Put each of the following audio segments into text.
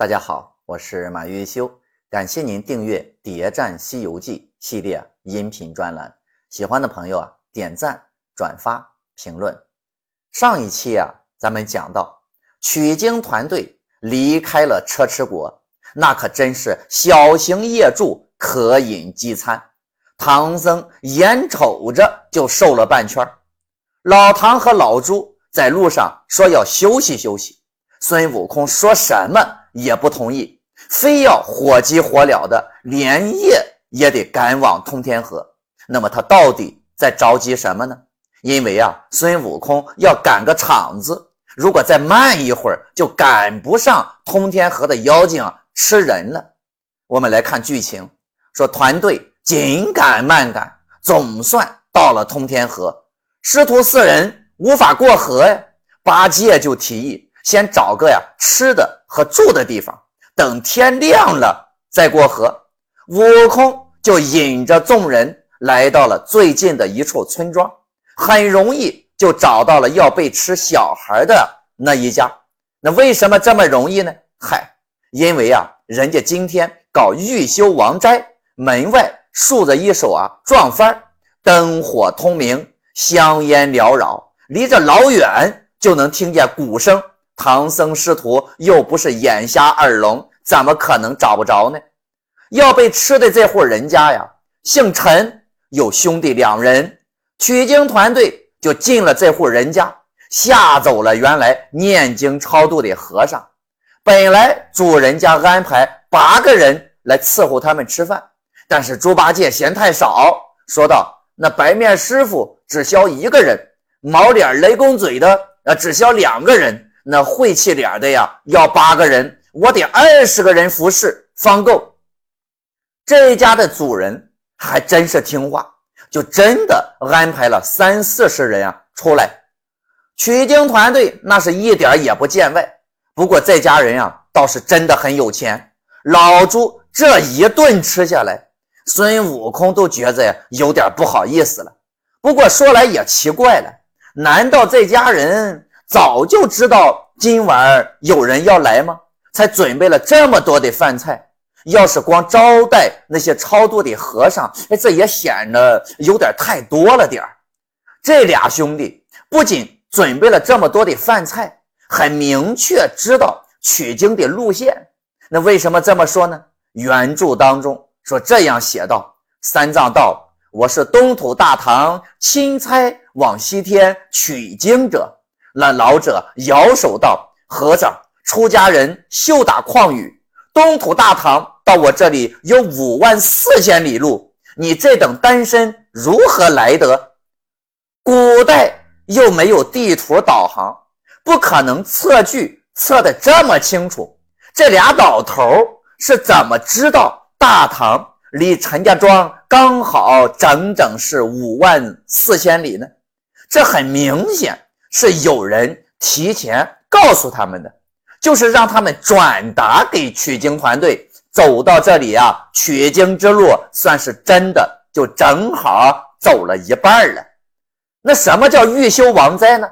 大家好，我是马玉修，感谢您订阅《谍战西游记》系列音频专栏。喜欢的朋友啊，点赞、转发、评论。上一期啊，咱们讲到取经团队离开了车迟国，那可真是小型夜住，可饮饥餐。唐僧眼瞅着就瘦了半圈老唐和老朱在路上说要休息休息，孙悟空说什么？也不同意，非要火急火燎的连夜也得赶往通天河。那么他到底在着急什么呢？因为啊，孙悟空要赶个场子，如果再慢一会儿，就赶不上通天河的妖精吃人了。我们来看剧情，说团队紧赶慢赶，总算到了通天河。师徒四人无法过河呀，八戒就提议。先找个呀吃的和住的地方，等天亮了再过河。悟空就引着众人来到了最近的一处村庄，很容易就找到了要被吃小孩的那一家。那为什么这么容易呢？嗨，因为啊，人家今天搞玉修王斋，门外竖着一手啊撞幡，灯火通明，香烟缭绕，离着老远就能听见鼓声。唐僧师徒又不是眼瞎耳聋，怎么可能找不着呢？要被吃的这户人家呀，姓陈，有兄弟两人。取经团队就进了这户人家，吓走了原来念经超度的和尚。本来主人家安排八个人来伺候他们吃饭，但是猪八戒嫌太少，说道：“那白面师傅只消一个人，毛脸雷公嘴的呃只消两个人。”那晦气脸的呀，要八个人，我得二十个人服侍方够。这家的主人还真是听话，就真的安排了三四十人啊出来。取经团队那是一点也不见外。不过这家人啊倒是真的很有钱。老朱这一顿吃下来，孙悟空都觉得呀有点不好意思了。不过说来也奇怪了，难道这家人？早就知道今晚有人要来吗？才准备了这么多的饭菜。要是光招待那些超度的和尚，哎，这也显得有点太多了点。这俩兄弟不仅准备了这么多的饭菜，还明确知道取经的路线。那为什么这么说呢？原著当中说这样写道：“三藏道，我是东土大唐钦差往西天取经者。”那老者摇手道：“和尚，出家人休打诳语。东土大唐到我这里有五万四千里路，你这等单身如何来得？古代又没有地图导航，不可能测距测得这么清楚。这俩老头是怎么知道大唐离陈家庄刚好整整是五万四千里呢？这很明显。”是有人提前告诉他们的，就是让他们转达给取经团队。走到这里啊，取经之路算是真的就正好走了一半了。那什么叫欲修王灾呢？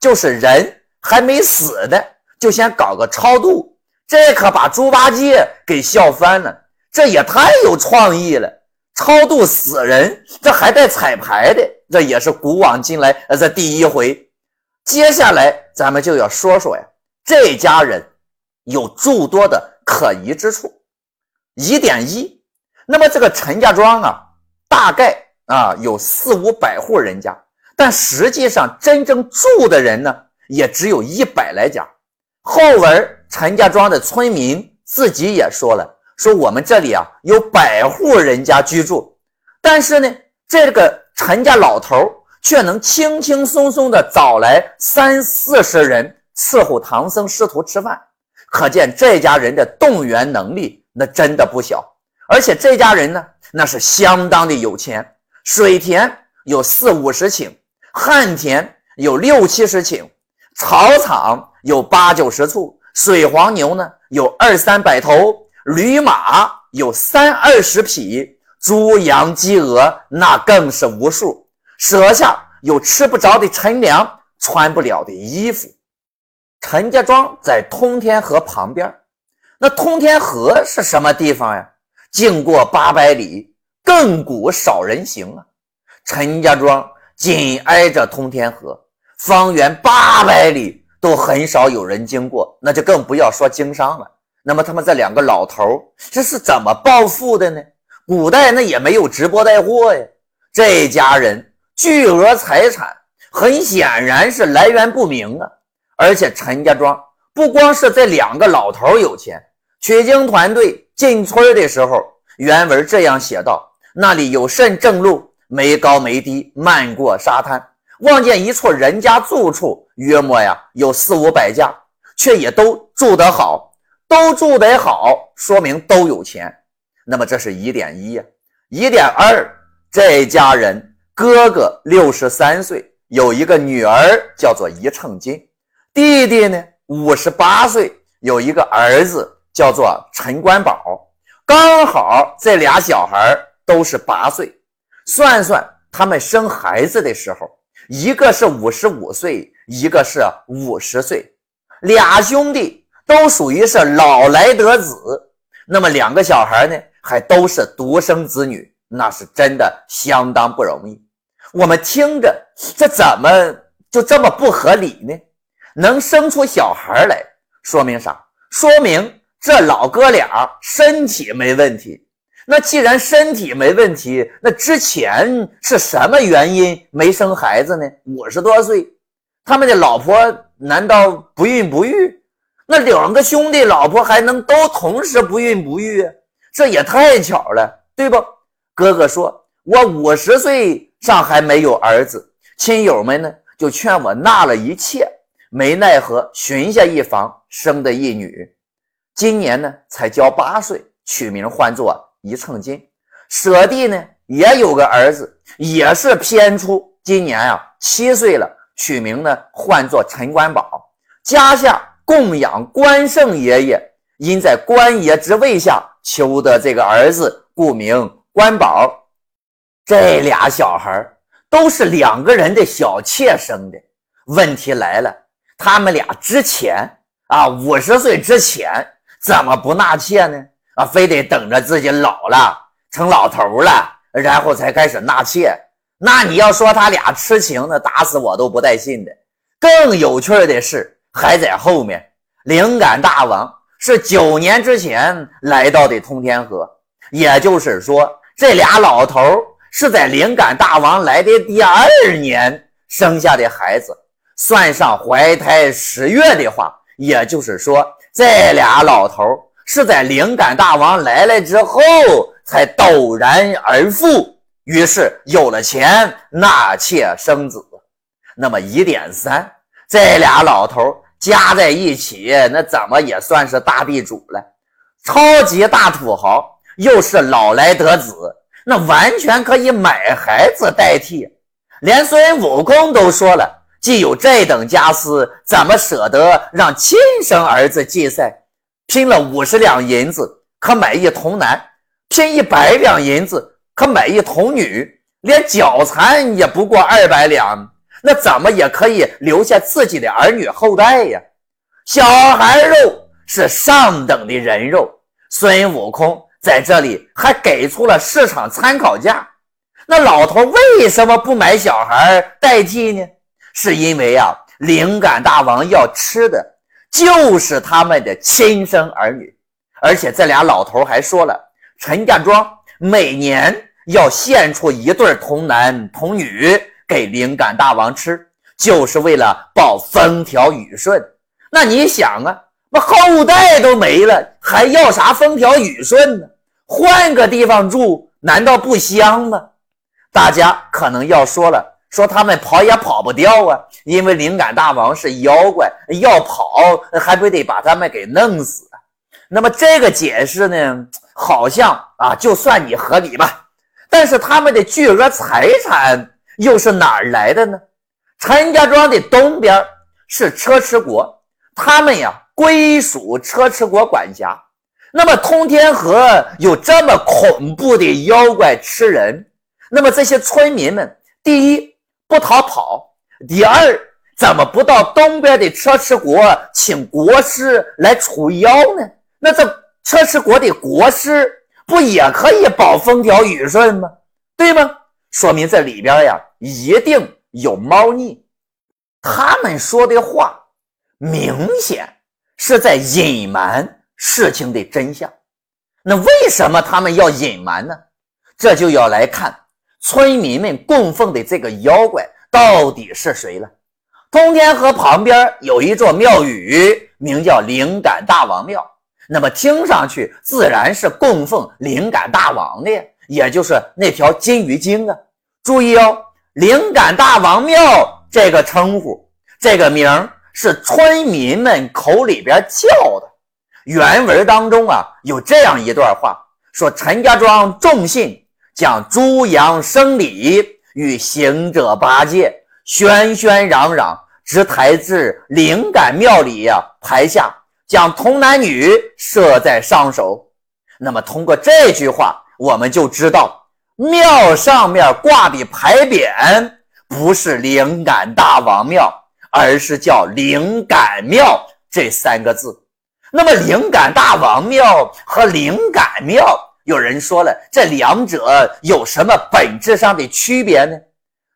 就是人还没死呢，就先搞个超度，这可把猪八戒给笑翻了。这也太有创意了，超度死人，这还带彩排的，这也是古往今来呃这第一回。接下来咱们就要说说呀，这家人有诸多的可疑之处。疑点一，那么这个陈家庄啊，大概啊有四五百户人家，但实际上真正住的人呢，也只有一百来家。后文陈家庄的村民自己也说了，说我们这里啊有百户人家居住，但是呢，这个陈家老头。却能轻轻松松地找来三四十人伺候唐僧师徒吃饭，可见这家人的动员能力那真的不小。而且这家人呢，那是相当的有钱。水田有四五十顷，旱田有六七十顷，草场有八九十处，水黄牛呢有二三百头，驴马有三二十匹，猪羊鸡鹅那更是无数。舍下有吃不着的陈粮，穿不了的衣服。陈家庄在通天河旁边，那通天河是什么地方呀？经过八百里，亘古少人行啊。陈家庄紧挨着通天河，方圆八百里都很少有人经过，那就更不要说经商了。那么他们这两个老头这是怎么暴富的呢？古代那也没有直播带货呀。这家人巨额财产，很显然是来源不明啊。而且陈家庄不光是这两个老头有钱，取经团队进村的时候，原文这样写道：那里有甚正路。没高没低，漫过沙滩，望见一处人家住处，约莫呀有四五百家，却也都住得好，都住得好，说明都有钱。那么这是疑点一呀。疑点二，这家人哥哥六十三岁，有一个女儿叫做一秤金，弟弟呢五十八岁，有一个儿子叫做陈官宝，刚好这俩小孩都是八岁。算算他们生孩子的时候，一个是五十五岁，一个是五十岁，俩兄弟都属于是老来得子。那么两个小孩呢，还都是独生子女，那是真的相当不容易。我们听着，这怎么就这么不合理呢？能生出小孩来，说明啥？说明这老哥俩身体没问题。那既然身体没问题，那之前是什么原因没生孩子呢？五十多岁，他们的老婆难道不孕不育？那两个兄弟老婆还能都同时不孕不育？这也太巧了，对不？哥哥说：“我五十岁上还没有儿子，亲友们呢就劝我纳了一妾，没奈何寻下一房生的一女，今年呢才交八岁，取名唤作。”一秤金，舍弟呢也有个儿子，也是偏出，今年啊七岁了，取名呢唤作陈官宝。家下供养关圣爷爷，因在关爷之位下求得这个儿子，故名关宝。这俩小孩都是两个人的小妾生的。问题来了，他们俩之前啊五十岁之前怎么不纳妾呢？啊，非得等着自己老了成老头了，然后才开始纳妾。那你要说他俩痴情，那打死我都不带信的。更有趣的是，还在后面。灵感大王是九年之前来到的通天河，也就是说，这俩老头是在灵感大王来的第二年生下的孩子。算上怀胎十月的话，也就是说，这俩老头。是在灵感大王来了之后才陡然而富，于是有了钱纳妾生子。那么疑点三，这俩老头加在一起，那怎么也算是大地主了，超级大土豪，又是老来得子，那完全可以买孩子代替。连孙悟空都说了，既有这等家私，怎么舍得让亲生儿子祭赛？拼了五十两银子可买一童男，拼一百两银子可买一童女，连脚残也不过二百两，那怎么也可以留下自己的儿女后代呀？小孩肉是上等的人肉，孙悟空在这里还给出了市场参考价。那老头为什么不买小孩代替呢？是因为啊，灵感大王要吃的。就是他们的亲生儿女，而且这俩老头还说了，陈家庄每年要献出一对童男童女给灵感大王吃，就是为了保风调雨顺。那你想啊，那后代都没了，还要啥风调雨顺呢？换个地方住，难道不香吗？大家可能要说了。说他们跑也跑不掉啊，因为灵感大王是妖怪，要跑还不得把他们给弄死？那么这个解释呢，好像啊，就算你合理吧。但是他们的巨额财产又是哪儿来的呢？陈家庄的东边是车迟国，他们呀归属车迟国管辖。那么通天河有这么恐怖的妖怪吃人，那么这些村民们，第一。不逃跑。第二，怎么不到东边的车迟国请国师来除妖呢？那这车迟国的国师不也可以保风调雨顺吗？对吗？说明这里边呀一定有猫腻。他们说的话明显是在隐瞒事情的真相。那为什么他们要隐瞒呢？这就要来看村民们供奉的这个妖怪到底是谁了。通天河旁边有一座庙宇，名叫灵感大王庙。那么听上去自然是供奉灵感大王的，也就是那条金鱼精啊。注意哦，灵感大王庙这个称呼，这个名是村民们口里边叫的。原文当中啊，有这样一段话，说陈家庄众信将猪羊生礼与行者八戒喧喧嚷嚷，直抬至灵感庙里呀，台下将童男女设在上首。那么通过这句话，我们就知道庙上面挂的牌匾不是灵感大王庙，而是叫灵感庙这三个字。那么，灵感大王庙和灵感庙，有人说了，这两者有什么本质上的区别呢？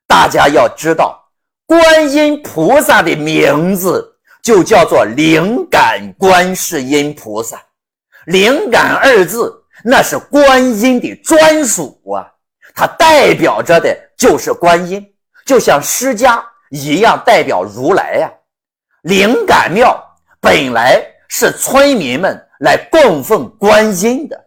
大家要知道，观音菩萨的名字就叫做灵感观世音菩萨，灵感二字那是观音的专属啊，它代表着的就是观音，就像释迦一样代表如来呀。灵感庙本来。是村民们来供奉观音的，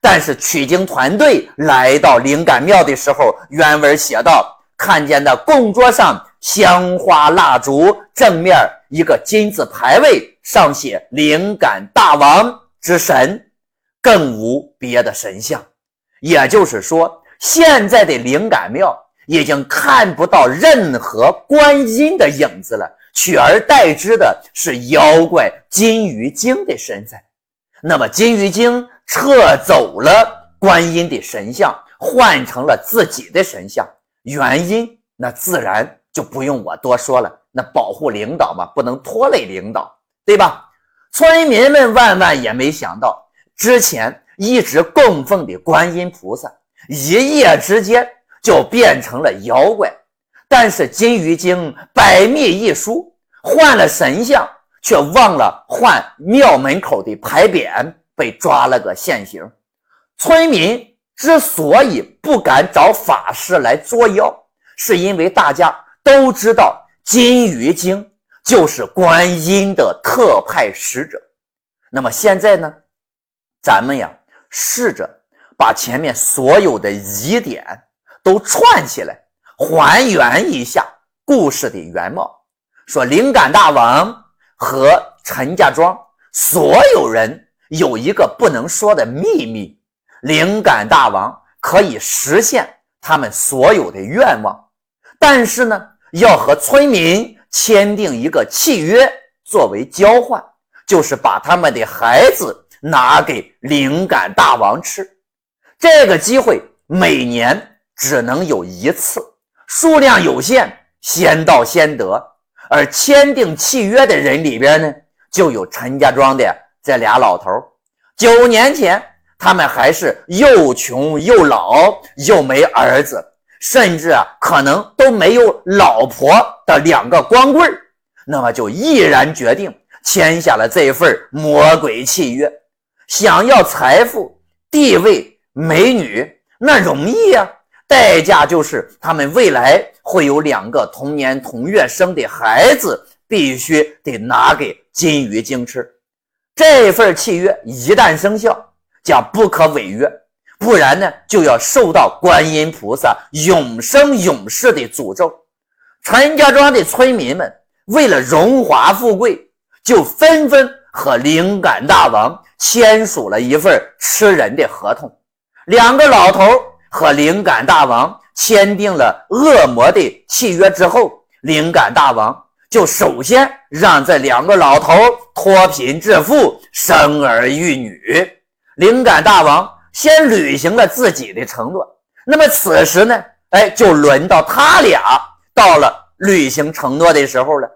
但是取经团队来到灵感庙的时候，原文写道：看见那供桌上香花蜡烛，正面一个金字牌位，上写“灵感大王之神”，更无别的神像。也就是说，现在的灵感庙已经看不到任何观音的影子了。取而代之的是妖怪金鱼精的身份。那么金鱼精撤走了观音的神像，换成了自己的神像，原因那自然就不用我多说了。那保护领导嘛，不能拖累领导，对吧？村民们万万也没想到，之前一直供奉的观音菩萨，一夜之间就变成了妖怪。但是金鱼精百密一疏，换了神像，却忘了换庙门口的牌匾，被抓了个现行。村民之所以不敢找法师来捉妖，是因为大家都知道金鱼精就是观音的特派使者。那么现在呢，咱们呀，试着把前面所有的疑点都串起来。还原一下故事的原貌，说灵感大王和陈家庄所有人有一个不能说的秘密：灵感大王可以实现他们所有的愿望，但是呢，要和村民签订一个契约作为交换，就是把他们的孩子拿给灵感大王吃。这个机会每年只能有一次。数量有限，先到先得。而签订契约的人里边呢，就有陈家庄的这俩老头。九年前，他们还是又穷又老又没儿子，甚至啊，可能都没有老婆的两个光棍那么就毅然决定签下了这份魔鬼契约。想要财富、地位、美女，那容易呀。代价就是他们未来会有两个同年同月生的孩子，必须得拿给金鱼精吃。这份契约一旦生效，将不可违约，不然呢就要受到观音菩萨永生永世的诅咒。陈家庄的村民们为了荣华富贵，就纷纷和灵感大王签署了一份吃人的合同。两个老头。和灵感大王签订了恶魔的契约之后，灵感大王就首先让这两个老头脱贫致富，生儿育女。灵感大王先履行了自己的承诺，那么此时呢，哎，就轮到他俩到了履行承诺的时候了。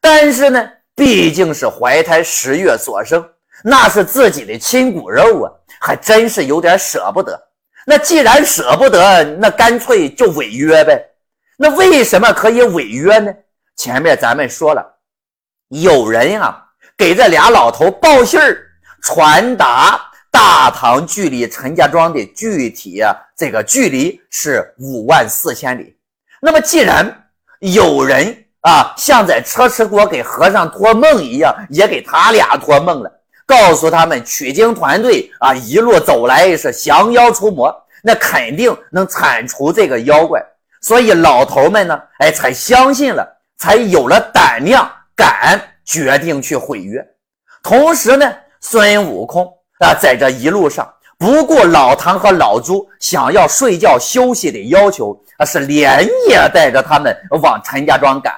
但是呢，毕竟是怀胎十月所生，那是自己的亲骨肉啊，还真是有点舍不得。那既然舍不得，那干脆就违约呗。那为什么可以违约呢？前面咱们说了，有人啊给这俩老头报信儿，传达大唐距离陈家庄的具体啊这个距离是五万四千里。那么既然有人啊像在车迟国给和尚托梦一样，也给他俩托梦了。告诉他们，取经团队啊，一路走来是降妖除魔，那肯定能铲除这个妖怪。所以老头们呢，哎，才相信了，才有了胆量，敢决定去毁约。同时呢，孙悟空啊，在这一路上不顾老唐和老朱想要睡觉休息的要求，啊，是连夜带着他们往陈家庄赶。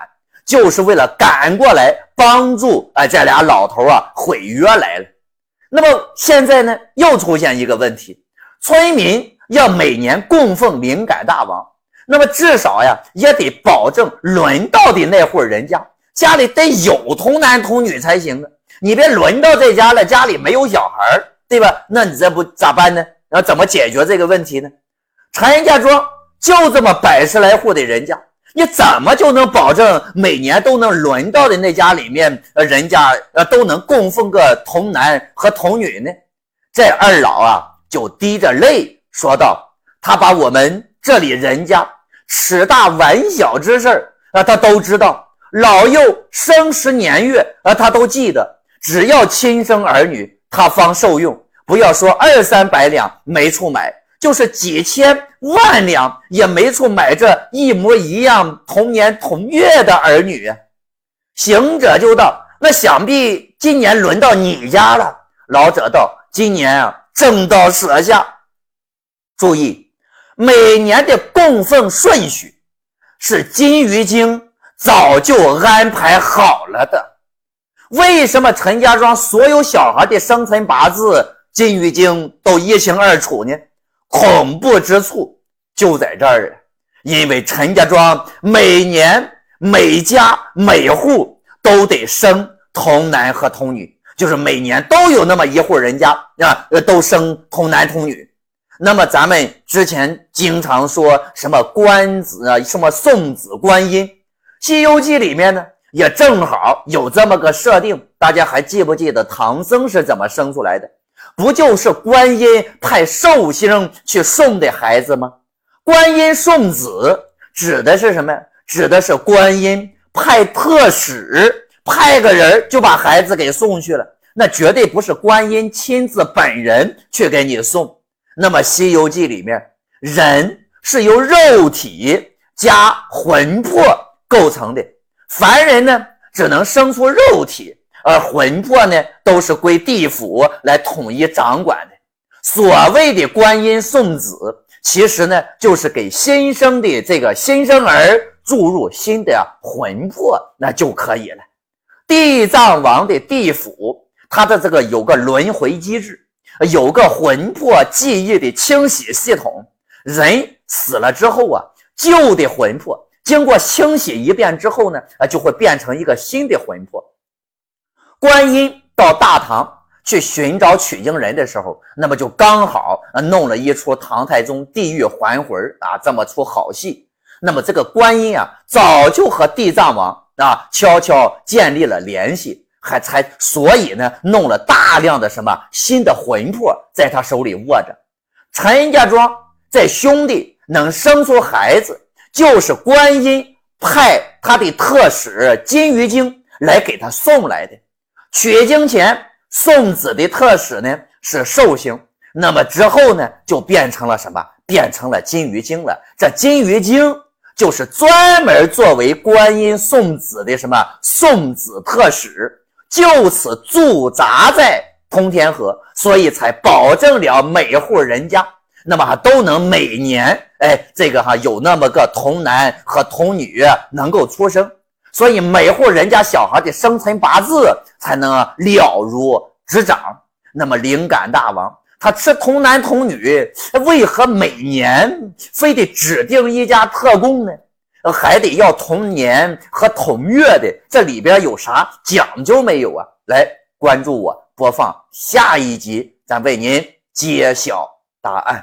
就是为了赶过来帮助啊这俩老头啊毁约来了。那么现在呢，又出现一个问题：村民要每年供奉灵感大王，那么至少呀也得保证轮到的那户人家家里得有童男童女才行啊！你别轮到这家了，家里没有小孩对吧？那你这不咋办呢？那怎么解决这个问题呢？陈家庄就这么百十来户的人家。你怎么就能保证每年都能轮到的那家里面，呃，人家呃都能供奉个童男和童女呢？这二老啊，就滴着泪说道：“他把我们这里人家尺大碗小之事儿啊，他都知道；老幼生时年月啊，他都记得。只要亲生儿女，他方受用。不要说二三百两没处买。”就是几千万两也没处买这一模一样同年同月的儿女。行者就道：“那想必今年轮到你家了。”老者道：“今年啊，正到舍下。注意，每年的供奉顺序是金鱼精早就安排好了的。为什么陈家庄所有小孩的生辰八字金鱼精都一清二楚呢？”恐怖之处就在这儿因为陈家庄每年每家每户都得生童男和童女，就是每年都有那么一户人家啊，都生童男童女。那么咱们之前经常说什么观子啊，什么送子观音，《西游记》里面呢也正好有这么个设定。大家还记不记得唐僧是怎么生出来的？不就是观音派寿星去送的孩子吗？观音送子指的是什么呀？指的是观音派特使，派个人就把孩子给送去了。那绝对不是观音亲自本人去给你送。那么《西游记》里面，人是由肉体加魂魄构成的，凡人呢只能生出肉体。而魂魄呢，都是归地府来统一掌管的。所谓的观音送子，其实呢，就是给新生的这个新生儿注入新的魂魄，那就可以了。地藏王的地府，它的这个有个轮回机制，有个魂魄记忆的清洗系统。人死了之后啊，旧的魂魄经过清洗一遍之后呢，啊，就会变成一个新的魂魄。观音到大唐去寻找取经人的时候，那么就刚好啊弄了一出唐太宗地狱还魂啊这么出好戏。那么这个观音啊，早就和地藏王啊悄悄建立了联系，还才所以呢弄了大量的什么新的魂魄在他手里握着。陈家庄在兄弟能生出孩子，就是观音派他的特使金鱼精来给他送来的。取经前送子的特使呢是寿星，那么之后呢就变成了什么？变成了金鱼精了。这金鱼精就是专门作为观音送子的什么送子特使，就此驻扎在通天河，所以才保证了每户人家那么都能每年哎这个哈有那么个童男和童女能够出生。所以每户人家小孩的生辰八字才能了如指掌。那么灵感大王他吃童男童女，为何每年非得指定一家特供呢？还得要同年和同月的，这里边有啥讲究没有啊？来关注我，播放下一集，咱为您揭晓答案。